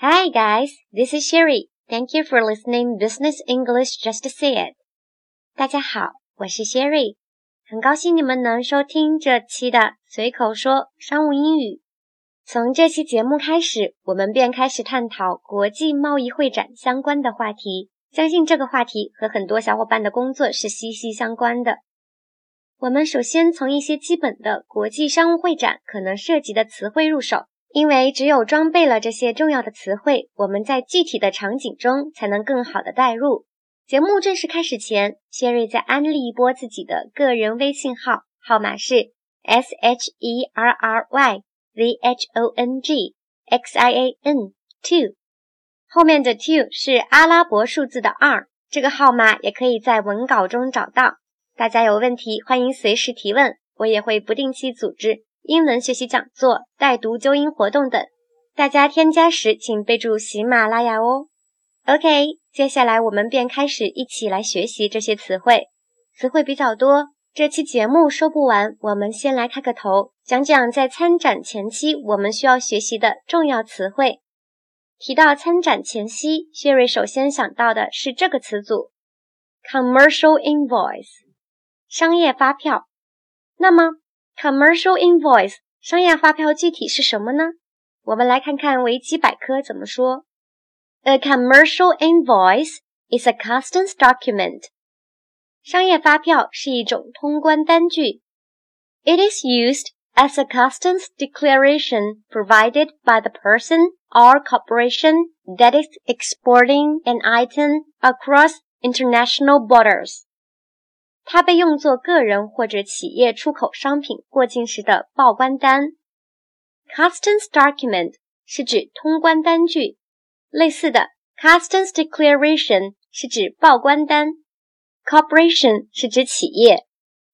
Hi guys, this is Sherry. Thank you for listening Business English Just to Say It. 大家好，我是 Sherry，很高兴你们能收听这期的随口说商务英语。从这期节目开始，我们便开始探讨国际贸易会展相关的话题。相信这个话题和很多小伙伴的工作是息息相关的。我们首先从一些基本的国际商务会展可能涉及的词汇入手。因为只有装备了这些重要的词汇，我们在具体的场景中才能更好的代入。节目正式开始前，谢瑞再安利一波自己的个人微信号，号码是 s h e r r y z h o n g x i a n two，后面的 two 是阿拉伯数字的二。这个号码也可以在文稿中找到。大家有问题欢迎随时提问，我也会不定期组织。英文学习讲座、带读纠音活动等，大家添加时请备注喜马拉雅哦。OK，接下来我们便开始一起来学习这些词汇。词汇比较多，这期节目说不完，我们先来开个头，讲讲在参展前期我们需要学习的重要词汇。提到参展前夕，薛瑞首先想到的是这个词组：commercial invoice，商业发票。那么 ，Commercial invoice 商业发票具体是什么呢？我们来看看维基百科怎么说。A commercial invoice is a customs document。商业发票是一种通关单据。It is used as a customs declaration provided by the person or corporation that is exporting an item across international borders. 它被用作个人或者企业出口商品过境时的报关单。Customs document 是指通关单据，类似的 Customs declaration 是指报关单，Corporation 是指企业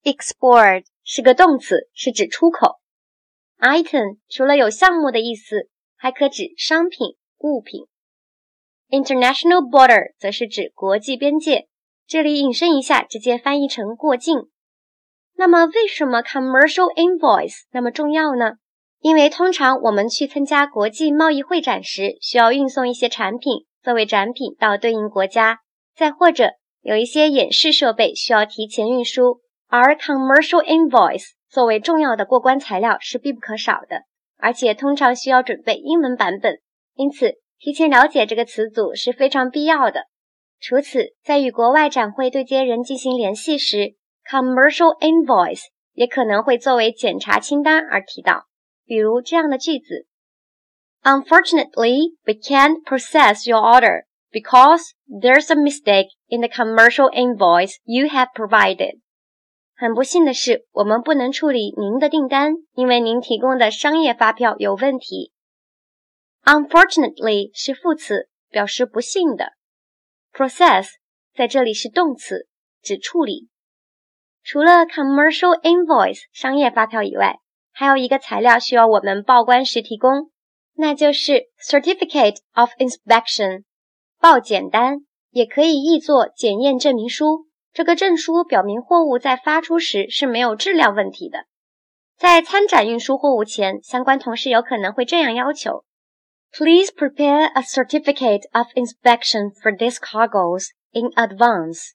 ，Export 是个动词，是指出口。Item 除了有项目的意思，还可指商品、物品。International border 则是指国际边界。这里引申一下，直接翻译成过境。那么，为什么 commercial invoice 那么重要呢？因为通常我们去参加国际贸易会展时，需要运送一些产品作为展品到对应国家，再或者有一些演示设备需要提前运输，而 commercial invoice 作为重要的过关材料是必不可少的，而且通常需要准备英文版本，因此提前了解这个词组是非常必要的。除此，在与国外展会对接人进行联系时，commercial invoice 也可能会作为检查清单而提到。比如这样的句子：Unfortunately, we can't process your order because there's a mistake in the commercial invoice you have provided。很不幸的是，我们不能处理您的订单，因为您提供的商业发票有问题。Unfortunately 是副词，表示不幸的。Process 在这里是动词，指处理。除了 commercial invoice 商业发票以外，还有一个材料需要我们报关时提供，那就是 certificate of inspection 报检单，也可以译作检验证明书。这个证书表明货物在发出时是没有质量问题的。在参展运输货物前，相关同事有可能会这样要求。Please prepare a certificate of inspection for these cargoes in advance.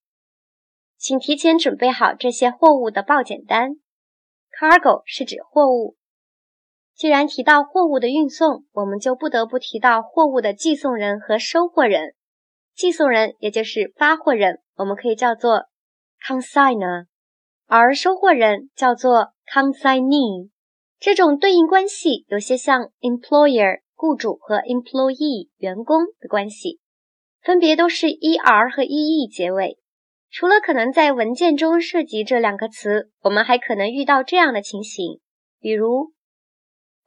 请提前准备好这些货物的报检单。Cargo 是指货物。既然提到货物的运送，我们就不得不提到货物的寄送人和收货人。寄送人也就是发货人，我们可以叫做 consignor，而收货人叫做 consignee。这种对应关系有些像 employer。雇主和 employee 员工的关系，分别都是 er 和 ee 结尾。除了可能在文件中涉及这两个词，我们还可能遇到这样的情形，比如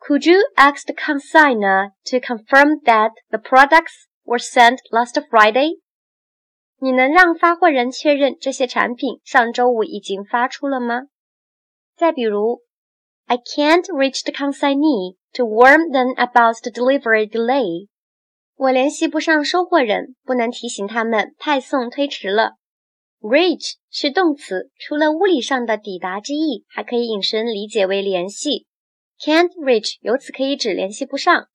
，Could you ask the consignor to confirm that the products were sent last Friday？你能让发货人确认这些产品上周五已经发出了吗？再比如，I can't reach the consignee。To warn them about the delivery delay，我联系不上收货人，不能提醒他们派送推迟了。Reach 是动词，除了物理上的抵达之意，还可以引申理解为联系。Can't reach 由此可以指联系不上。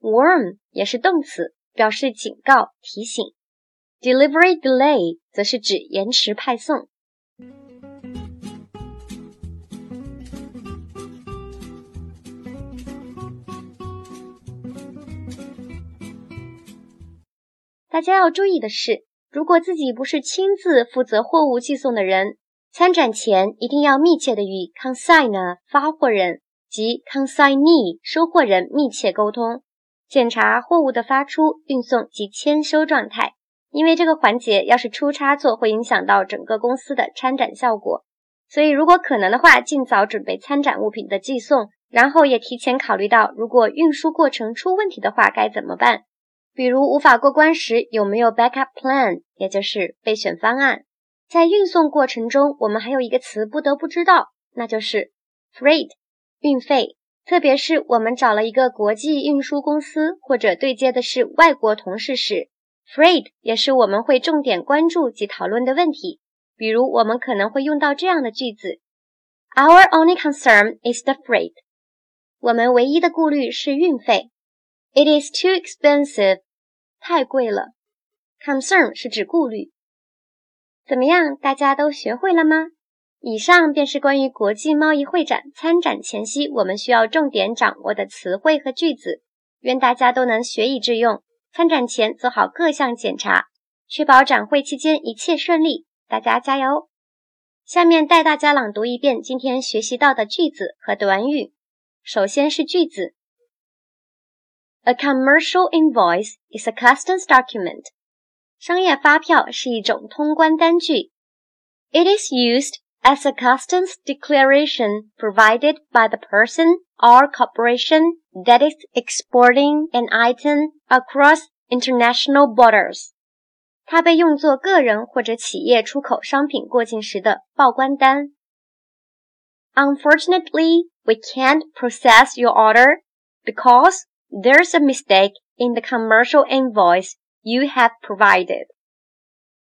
Warn 也是动词，表示警告、提醒。Delivery delay 则是指延迟派送。大家要注意的是，如果自己不是亲自负责货物寄送的人，参展前一定要密切的与 consignor 发货人及 consignee 收货人密切沟通，检查货物的发出、运送及签收状态。因为这个环节要是出差错，会影响到整个公司的参展效果。所以，如果可能的话，尽早准备参展物品的寄送，然后也提前考虑到，如果运输过程出问题的话该怎么办。比如无法过关时，有没有 backup plan，也就是备选方案？在运送过程中，我们还有一个词不得不知道，那就是 freight，运费。特别是我们找了一个国际运输公司，或者对接的是外国同事时，freight 也是我们会重点关注及讨论的问题。比如，我们可能会用到这样的句子：Our only concern is the freight。我们唯一的顾虑是运费。It is too expensive，太贵了。Concern 是指顾虑。怎么样，大家都学会了吗？以上便是关于国际贸易会展参展前夕我们需要重点掌握的词汇和句子。愿大家都能学以致用，参展前做好各项检查，确保展会期间一切顺利。大家加油！下面带大家朗读一遍今天学习到的句子和短语。首先是句子。A commercial invoice is a customs document. 商业发票是一种通关单据。It is used as a customs declaration provided by the person or corporation that is exporting an item across international borders. 它被用作个人或者企业出口商品过境时的报关单。Unfortunately, we can't process your order because there's a mistake in the commercial invoice you have provided.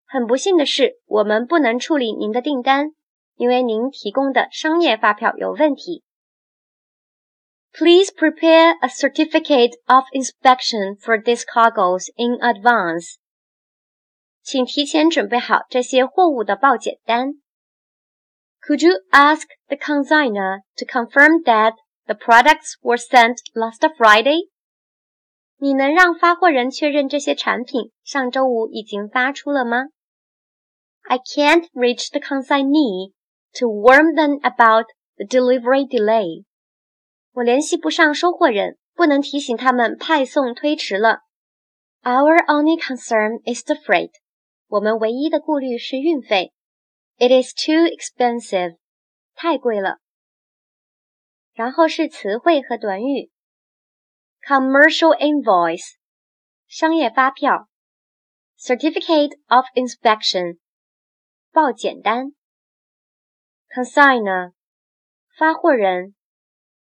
很不幸的是，我们不能处理您的订单，因为您提供的商业发票有问题。Please prepare a certificate of inspection for these cargoes in advance. 请提前准备好这些货物的报检单。Could you ask the consignor to confirm that the products were sent last Friday. 你能让发货人确认这些产品上周五已经发出了吗？I can't reach the consignee to warn them about the delivery delay. 我联系不上收货人，不能提醒他们派送推迟了。Our only concern is the freight. 我们唯一的顾虑是运费。It is too expensive. 太贵了。 然后是词汇和短语：commercial invoice，商业发票；certificate of inspection，报检单；consignor，发货人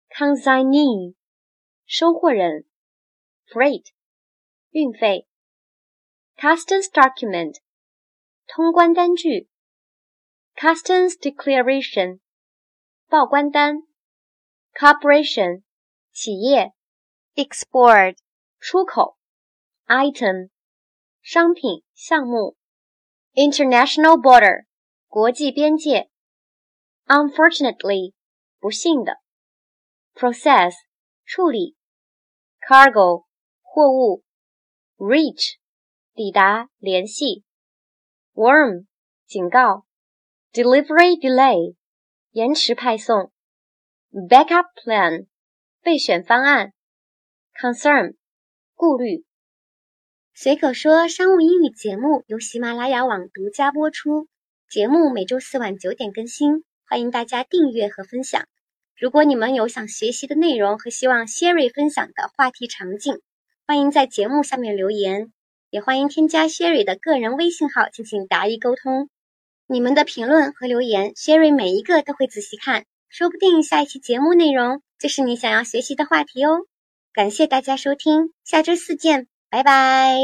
；consignee，收货人；freight，运费；customs document，通关单据；customs declaration，报关单。corporation 企业，export 出口，item 商品项目，international border 国际边界，unfortunately 不幸的，process 处理，cargo 货物，reach 抵达联系，warn 警告，delivery delay 延迟派送。 Backup plan，备选方案；concern，顾虑。随口说商务英语节目由喜马拉雅网独家播出，节目每周四晚九点更新，欢迎大家订阅和分享。如果你们有想学习的内容和希望 Sherry 分享的话题场景，欢迎在节目下面留言，也欢迎添加 Sherry 的个人微信号进行答疑沟通。你们的评论和留言，Sherry 每一个都会仔细看。说不定下一期节目内容就是你想要学习的话题哦！感谢大家收听，下周四见，拜拜。